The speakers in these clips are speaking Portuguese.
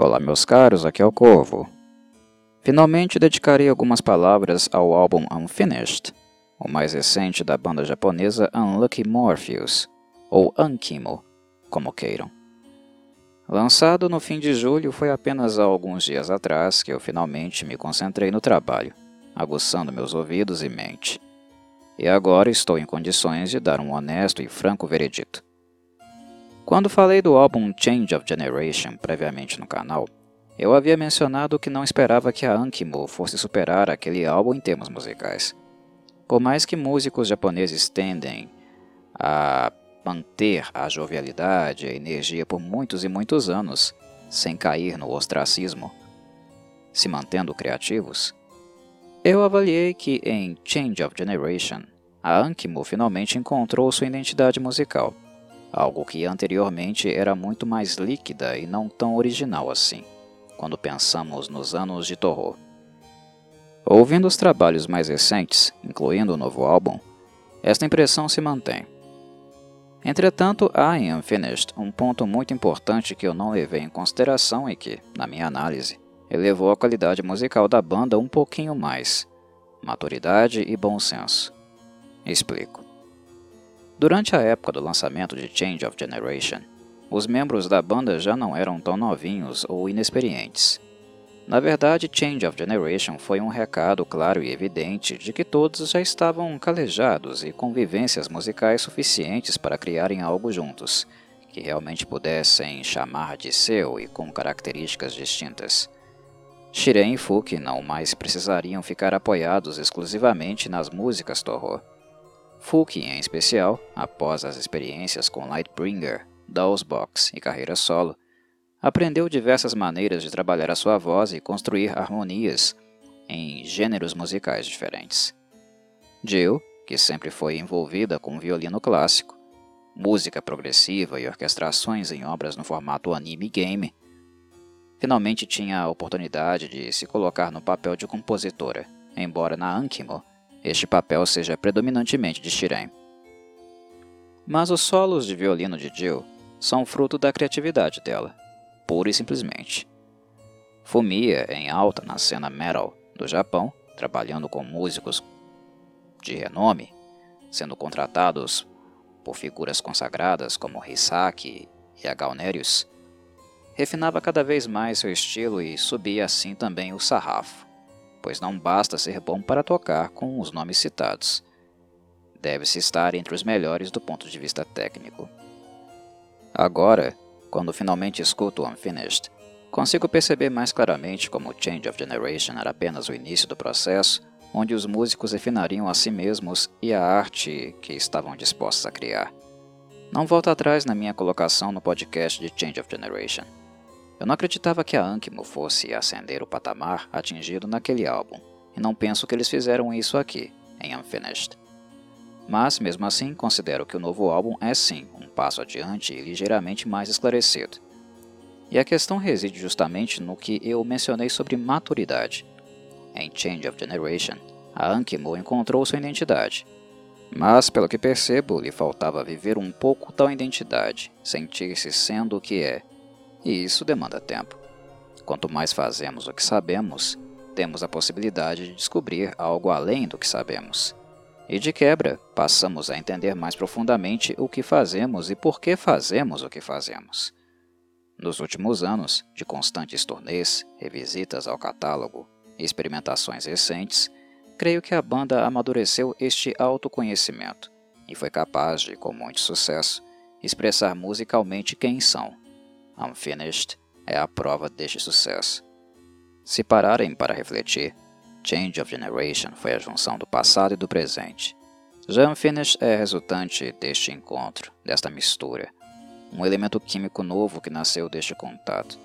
Olá, meus caros, aqui é o Corvo. Finalmente dedicarei algumas palavras ao álbum Unfinished, o mais recente da banda japonesa Unlucky Morpheus, ou Ankimo, como queiram. Lançado no fim de julho, foi apenas há alguns dias atrás que eu finalmente me concentrei no trabalho, aguçando meus ouvidos e mente. E agora estou em condições de dar um honesto e franco veredito. Quando falei do álbum Change of Generation previamente no canal, eu havia mencionado que não esperava que a Ankimo fosse superar aquele álbum em termos musicais. Por mais que músicos japoneses tendem a manter a jovialidade e a energia por muitos e muitos anos, sem cair no ostracismo, se mantendo criativos, eu avaliei que em Change of Generation, a Ankimo finalmente encontrou sua identidade musical algo que anteriormente era muito mais líquida e não tão original assim, quando pensamos nos anos de Torro. Ouvindo os trabalhos mais recentes, incluindo o novo álbum, esta impressão se mantém. Entretanto, há em Unfinished um ponto muito importante que eu não levei em consideração e que, na minha análise, elevou a qualidade musical da banda um pouquinho mais: maturidade e bom senso. Explico. Durante a época do lançamento de Change of Generation, os membros da banda já não eram tão novinhos ou inexperientes. Na verdade, Change of Generation foi um recado claro e evidente de que todos já estavam calejados e com vivências musicais suficientes para criarem algo juntos, que realmente pudessem chamar de seu e com características distintas. Shiren e Fuki não mais precisariam ficar apoiados exclusivamente nas músicas Toho Fulk, em especial, após as experiências com Lightbringer, Box e carreira solo, aprendeu diversas maneiras de trabalhar a sua voz e construir harmonias em gêneros musicais diferentes. Jill, que sempre foi envolvida com violino clássico, música progressiva e orquestrações em obras no formato anime game, finalmente tinha a oportunidade de se colocar no papel de compositora, embora na Ankimo este papel seja predominantemente de Shiren. Mas os solos de violino de Jill são fruto da criatividade dela, pura e simplesmente. Fumiya em alta na cena metal do Japão, trabalhando com músicos de renome, sendo contratados por figuras consagradas como Hisaki e Agalnerius, refinava cada vez mais seu estilo e subia assim também o sarrafo pois não basta ser bom para tocar com os nomes citados. Deve-se estar entre os melhores do ponto de vista técnico. Agora, quando finalmente escuto Unfinished, consigo perceber mais claramente como Change of Generation era apenas o início do processo, onde os músicos refinariam a si mesmos e a arte que estavam dispostos a criar. Não volto atrás na minha colocação no podcast de Change of Generation. Eu não acreditava que a Ankimo fosse ascender o patamar atingido naquele álbum, e não penso que eles fizeram isso aqui, em Unfinished. Mas, mesmo assim, considero que o novo álbum é sim um passo adiante e ligeiramente mais esclarecido. E a questão reside justamente no que eu mencionei sobre maturidade. Em Change of Generation, a Ankimo encontrou sua identidade. Mas, pelo que percebo, lhe faltava viver um pouco tal identidade, sentir-se sendo o que é, e isso demanda tempo. Quanto mais fazemos o que sabemos, temos a possibilidade de descobrir algo além do que sabemos. E de quebra, passamos a entender mais profundamente o que fazemos e por que fazemos o que fazemos. Nos últimos anos, de constantes turnês, revisitas ao catálogo e experimentações recentes, creio que a banda amadureceu este autoconhecimento e foi capaz de, com muito sucesso, expressar musicalmente quem são Unfinished é a prova deste sucesso. Se pararem para refletir, Change of Generation foi a junção do passado e do presente. Já Unfinished é resultante deste encontro, desta mistura, um elemento químico novo que nasceu deste contato.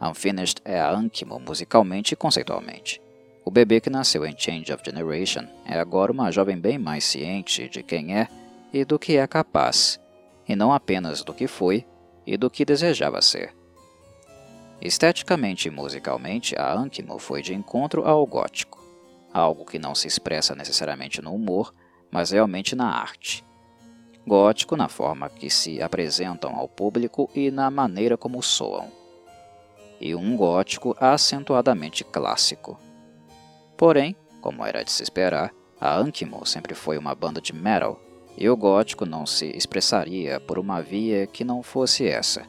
Unfinished é a Ankimo musicalmente e conceitualmente. O bebê que nasceu em Change of Generation é agora uma jovem bem mais ciente de quem é e do que é capaz, e não apenas do que foi e do que desejava ser. Esteticamente e musicalmente, a Ankimo foi de encontro ao gótico, algo que não se expressa necessariamente no humor, mas realmente na arte. Gótico na forma que se apresentam ao público e na maneira como soam. e um gótico acentuadamente clássico. Porém, como era de se esperar, a Ankimo sempre foi uma banda de metal, e o gótico não se expressaria por uma via que não fosse essa.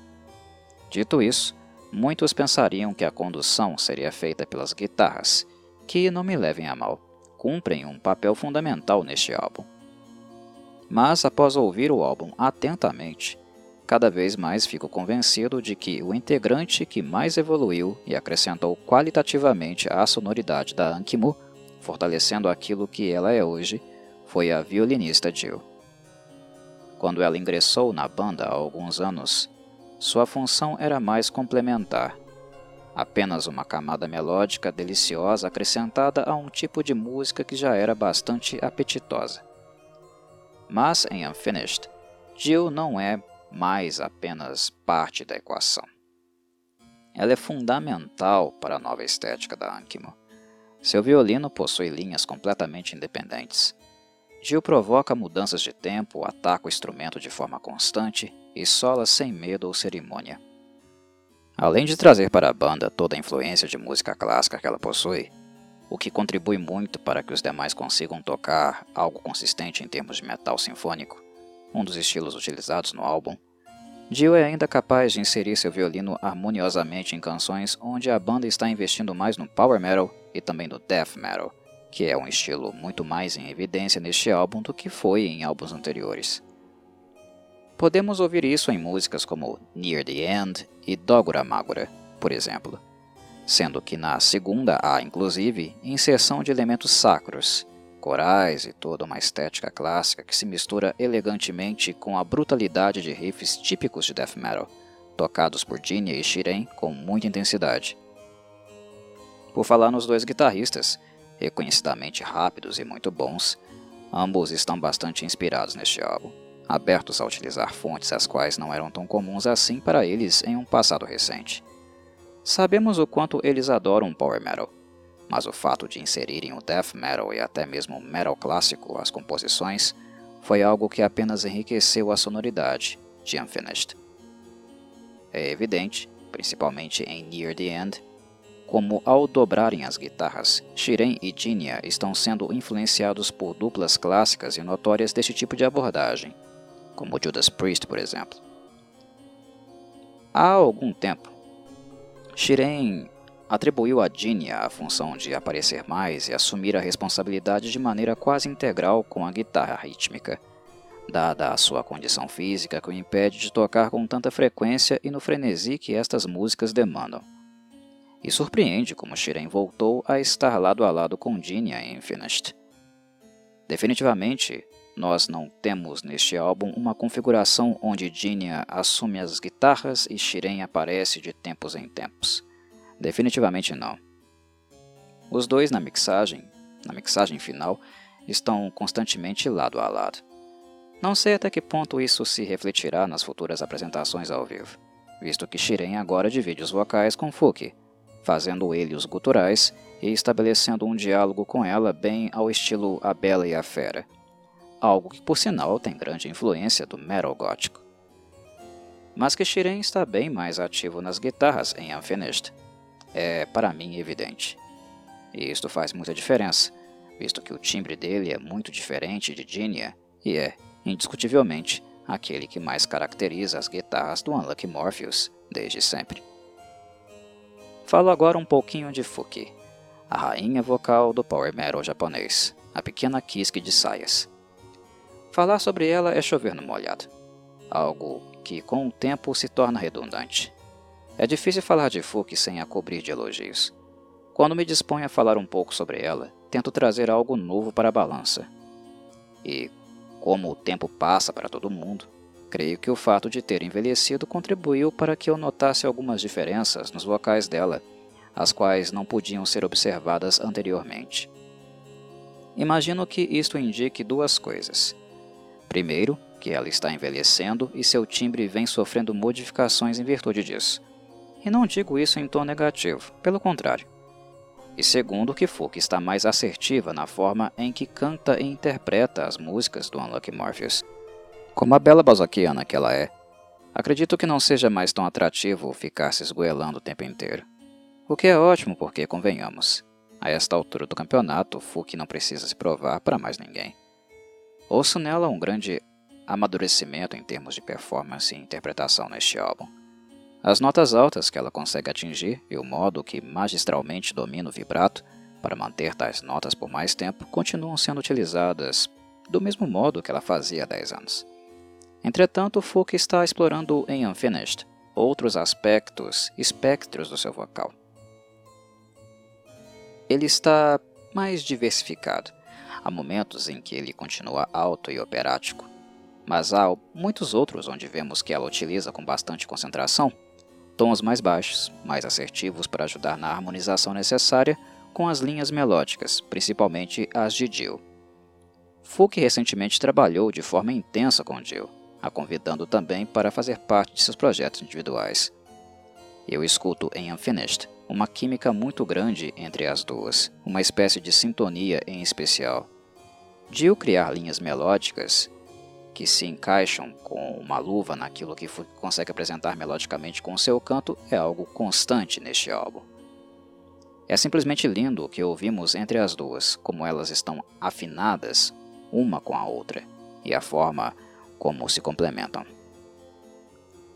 Dito isso, muitos pensariam que a condução seria feita pelas guitarras, que, não me levem a mal, cumprem um papel fundamental neste álbum. Mas após ouvir o álbum atentamente, cada vez mais fico convencido de que o integrante que mais evoluiu e acrescentou qualitativamente à sonoridade da Ankimo, fortalecendo aquilo que ela é hoje, foi a violinista Jill. Quando ela ingressou na banda há alguns anos, sua função era mais complementar, apenas uma camada melódica deliciosa acrescentada a um tipo de música que já era bastante apetitosa. Mas em Unfinished, Jill não é mais apenas parte da equação. Ela é fundamental para a nova estética da Ankimo. Seu violino possui linhas completamente independentes. Jill provoca mudanças de tempo, ataca o instrumento de forma constante e sola sem medo ou cerimônia. Além de trazer para a banda toda a influência de música clássica que ela possui, o que contribui muito para que os demais consigam tocar algo consistente em termos de metal sinfônico, um dos estilos utilizados no álbum, Jill é ainda capaz de inserir seu violino harmoniosamente em canções onde a banda está investindo mais no power metal e também no death metal, que é um estilo muito mais em evidência neste álbum do que foi em álbuns anteriores. Podemos ouvir isso em músicas como Near the End e Dogura Magura, por exemplo, sendo que na segunda há, inclusive, inserção de elementos sacros, corais e toda uma estética clássica que se mistura elegantemente com a brutalidade de riffs típicos de death metal, tocados por Jinya e Shiren com muita intensidade. Por falar nos dois guitarristas, reconhecidamente rápidos e muito bons, ambos estão bastante inspirados neste álbum, abertos a utilizar fontes as quais não eram tão comuns assim para eles em um passado recente. Sabemos o quanto eles adoram power metal, mas o fato de inserirem o death metal e até mesmo o metal clássico às composições foi algo que apenas enriqueceu a sonoridade de Unfinished. É evidente, principalmente em Near the End, como ao dobrarem as guitarras, Shiren e Jinya estão sendo influenciados por duplas clássicas e notórias deste tipo de abordagem, como Judas Priest, por exemplo. Há algum tempo, Shiren atribuiu a Jinya a função de aparecer mais e assumir a responsabilidade de maneira quase integral com a guitarra rítmica, dada a sua condição física que o impede de tocar com tanta frequência e no frenesi que estas músicas demandam. E surpreende como Shiren voltou a estar lado a lado com Jinya em Infinite. Definitivamente, nós não temos neste álbum uma configuração onde Jinya assume as guitarras e Shiren aparece de tempos em tempos. Definitivamente não. Os dois na mixagem, na mixagem final, estão constantemente lado a lado. Não sei até que ponto isso se refletirá nas futuras apresentações ao vivo, visto que Shiren agora divide os vocais com Fuki, fazendo ele os guturais e estabelecendo um diálogo com ela bem ao estilo A Bela e a Fera, algo que por sinal tem grande influência do metal gótico. Mas que Shiren está bem mais ativo nas guitarras em Unfinished, é para mim evidente. E isto faz muita diferença, visto que o timbre dele é muito diferente de Jinya e é, indiscutivelmente, aquele que mais caracteriza as guitarras do Unlucky Morpheus desde sempre. Falo agora um pouquinho de Fuki, a rainha vocal do power metal japonês, a pequena Kiske de saias. Falar sobre ela é chover no molhado, algo que com o tempo se torna redundante. É difícil falar de Fuki sem a cobrir de elogios. Quando me disponho a falar um pouco sobre ela, tento trazer algo novo para a balança. E, como o tempo passa para todo mundo, creio que o fato de ter envelhecido contribuiu para que eu notasse algumas diferenças nos vocais dela, as quais não podiam ser observadas anteriormente. Imagino que isto indique duas coisas. Primeiro, que ela está envelhecendo e seu timbre vem sofrendo modificações em virtude disso. E não digo isso em tom negativo, pelo contrário. E segundo, que Fuki está mais assertiva na forma em que canta e interpreta as músicas do Unlucky Morpheus. Como a bela bazoquiana que ela é, Acredito que não seja mais tão atrativo ficar se esgoelando o tempo inteiro. O que é ótimo porque, convenhamos, a esta altura do campeonato, Fuki não precisa se provar para mais ninguém. Ouço nela um grande amadurecimento em termos de performance e interpretação neste álbum. As notas altas que ela consegue atingir e o modo que magistralmente domina o vibrato para manter tais notas por mais tempo continuam sendo utilizadas do mesmo modo que ela fazia há 10 anos. Entretanto, Fuki está explorando em Unfinished outros aspectos espectros do seu vocal. Ele está mais diversificado. Há momentos em que ele continua alto e operático, mas há muitos outros onde vemos que ela utiliza com bastante concentração tons mais baixos, mais assertivos para ajudar na harmonização necessária com as linhas melódicas, principalmente as de Jill. Fuke recentemente trabalhou de forma intensa com Jill, a convidando também para fazer parte de seus projetos individuais. Eu escuto em Unfinished uma química muito grande entre as duas, uma espécie de sintonia em especial. Jill criar linhas melódicas que se encaixam com uma luva naquilo que consegue apresentar melodicamente com seu canto é algo constante neste álbum. É simplesmente lindo o que ouvimos entre as duas, como elas estão afinadas uma com a outra e a forma como se complementam.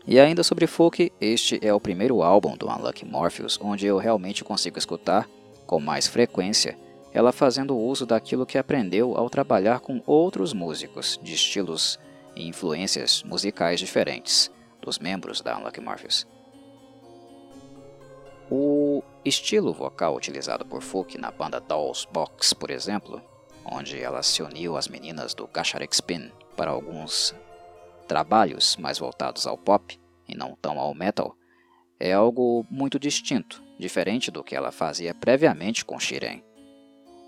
E ainda sobre folk, este é o primeiro álbum do Unlucky Morpheus onde eu realmente consigo escutar, com mais frequência, ela fazendo uso daquilo que aprendeu ao trabalhar com outros músicos de estilos e influências musicais diferentes dos membros da Unlucky Morpheus. O estilo vocal utilizado por Fuki na banda Dolls Box, por exemplo, onde ela se uniu às meninas do Kacharek Spin para alguns trabalhos mais voltados ao pop e não tão ao metal, é algo muito distinto, diferente do que ela fazia previamente com Shiren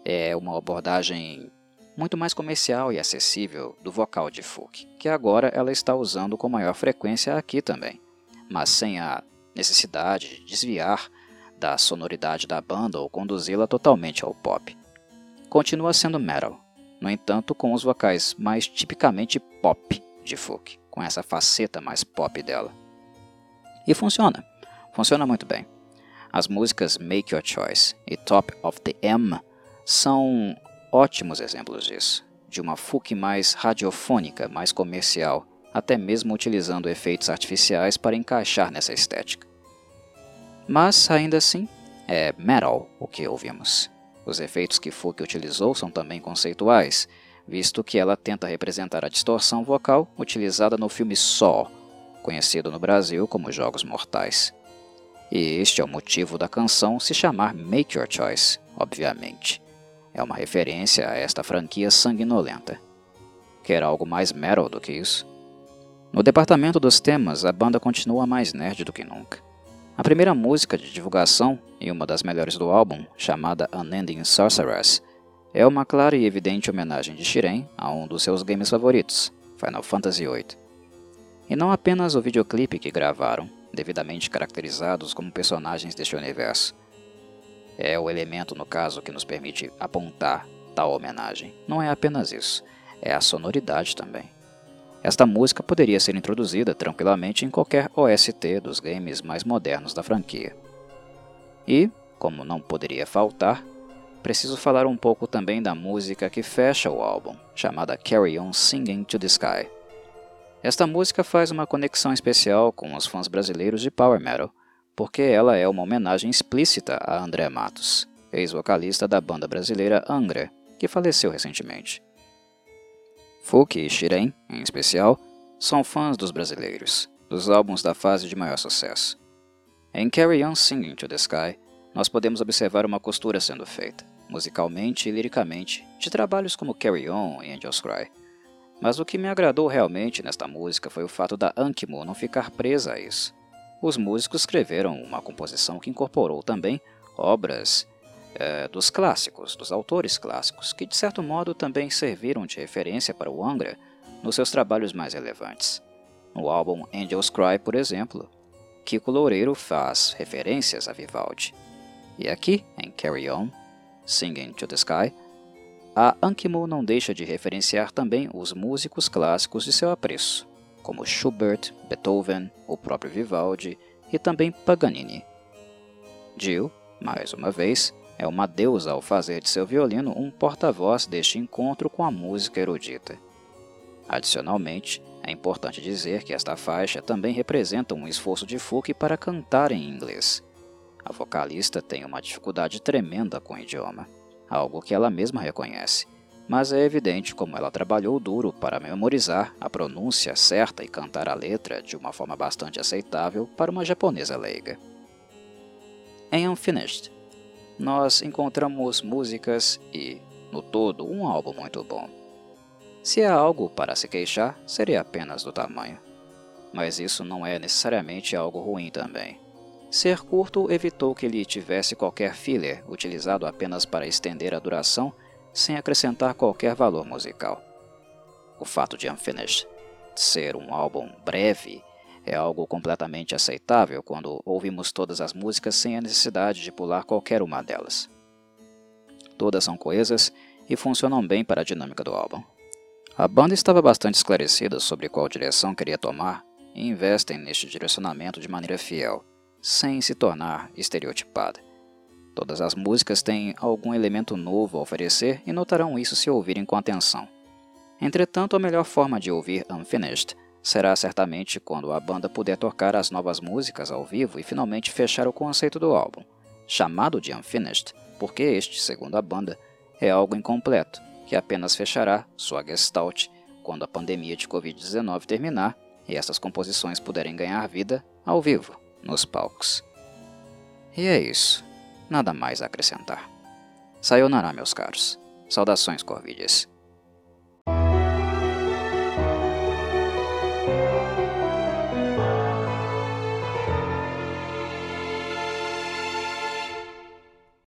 é uma abordagem muito mais comercial e acessível do vocal de folk, que agora ela está usando com maior frequência aqui também, mas sem a necessidade de desviar da sonoridade da banda ou conduzi-la totalmente ao pop. Continua sendo metal, no entanto com os vocais mais tipicamente pop de folk, com essa faceta mais pop dela. E funciona, funciona muito bem. As músicas Make Your Choice e Top of the M são ótimos exemplos disso, de uma FUC mais radiofônica, mais comercial, até mesmo utilizando efeitos artificiais para encaixar nessa estética. Mas, ainda assim, é metal o que ouvimos. Os efeitos que FUC utilizou são também conceituais, visto que ela tenta representar a distorção vocal utilizada no filme Saw, conhecido no Brasil como Jogos Mortais. E este é o motivo da canção se chamar Make Your Choice, obviamente. É uma referência a esta franquia sanguinolenta. Quer algo mais metal do que isso? No departamento dos temas, a banda continua mais nerd do que nunca. A primeira música de divulgação, e uma das melhores do álbum, chamada Unending Sorceress, é uma clara e evidente homenagem de Shiren a um dos seus games favoritos, Final Fantasy VIII. E não apenas o videoclipe que gravaram, devidamente caracterizados como personagens deste universo, é o elemento, no caso, que nos permite apontar tal homenagem. Não é apenas isso, é a sonoridade também. Esta música poderia ser introduzida tranquilamente em qualquer OST dos games mais modernos da franquia. E, como não poderia faltar, preciso falar um pouco também da música que fecha o álbum, chamada Carry On Singing to the Sky. Esta música faz uma conexão especial com os fãs brasileiros de Power Metal, porque ela é uma homenagem explícita a André Matos, ex-vocalista da banda brasileira Angra, que faleceu recentemente. Fuki e Shiren, em especial, são fãs dos brasileiros, dos álbuns da fase de maior sucesso. Em Carry On Singing to the Sky, nós podemos observar uma costura sendo feita, musicalmente e liricamente, de trabalhos como Carry On e Angels Cry. Mas o que me agradou realmente nesta música foi o fato da Ankimo não ficar presa a isso os músicos escreveram uma composição que incorporou também obras é, dos clássicos, dos autores clássicos, que de certo modo também serviram de referência para o Angra nos seus trabalhos mais relevantes. No álbum Angels Cry, por exemplo, Kiko Loureiro faz referências a Vivaldi. E aqui, em Carry On, Singing to the Sky, a Ankimo não deixa de referenciar também os músicos clássicos de seu apreço, como Schubert, Beethoven, o próprio Vivaldi e também Paganini. Jill, mais uma vez, é uma deusa ao fazer de seu violino um porta-voz deste encontro com a música erudita. Adicionalmente, é importante dizer que esta faixa também representa um esforço de Fouque para cantar em inglês. A vocalista tem uma dificuldade tremenda com o idioma, algo que ela mesma reconhece, mas é evidente como ela trabalhou duro para memorizar a pronúncia certa e cantar a letra de uma forma bastante aceitável para uma japonesa leiga. Em Unfinished, nós encontramos músicas e, no todo, um álbum muito bom. Se há algo para se queixar, seria apenas do tamanho. Mas isso não é necessariamente algo ruim também. Ser curto evitou que ele tivesse qualquer filler utilizado apenas para estender a duração sem acrescentar qualquer valor musical. O fato de Unfinished ser um álbum breve é algo completamente aceitável quando ouvimos todas as músicas sem a necessidade de pular qualquer uma delas. Todas são coesas e funcionam bem para a dinâmica do álbum. A banda estava bastante esclarecida sobre qual direção queria tomar e investem neste direcionamento de maneira fiel, sem se tornar estereotipada. Todas as músicas têm algum elemento novo a oferecer e notarão isso se ouvirem com atenção. Entretanto, a melhor forma de ouvir Unfinished será certamente quando a banda puder tocar as novas músicas ao vivo e finalmente fechar o conceito do álbum, chamado de Unfinished, porque este, segundo a banda, é algo incompleto que apenas fechará sua gestalt quando a pandemia de Covid-19 terminar e essas composições puderem ganhar vida ao vivo, nos palcos. E é isso. Nada mais a acrescentar. Sayonara, meus caros. Saudações, Corvides.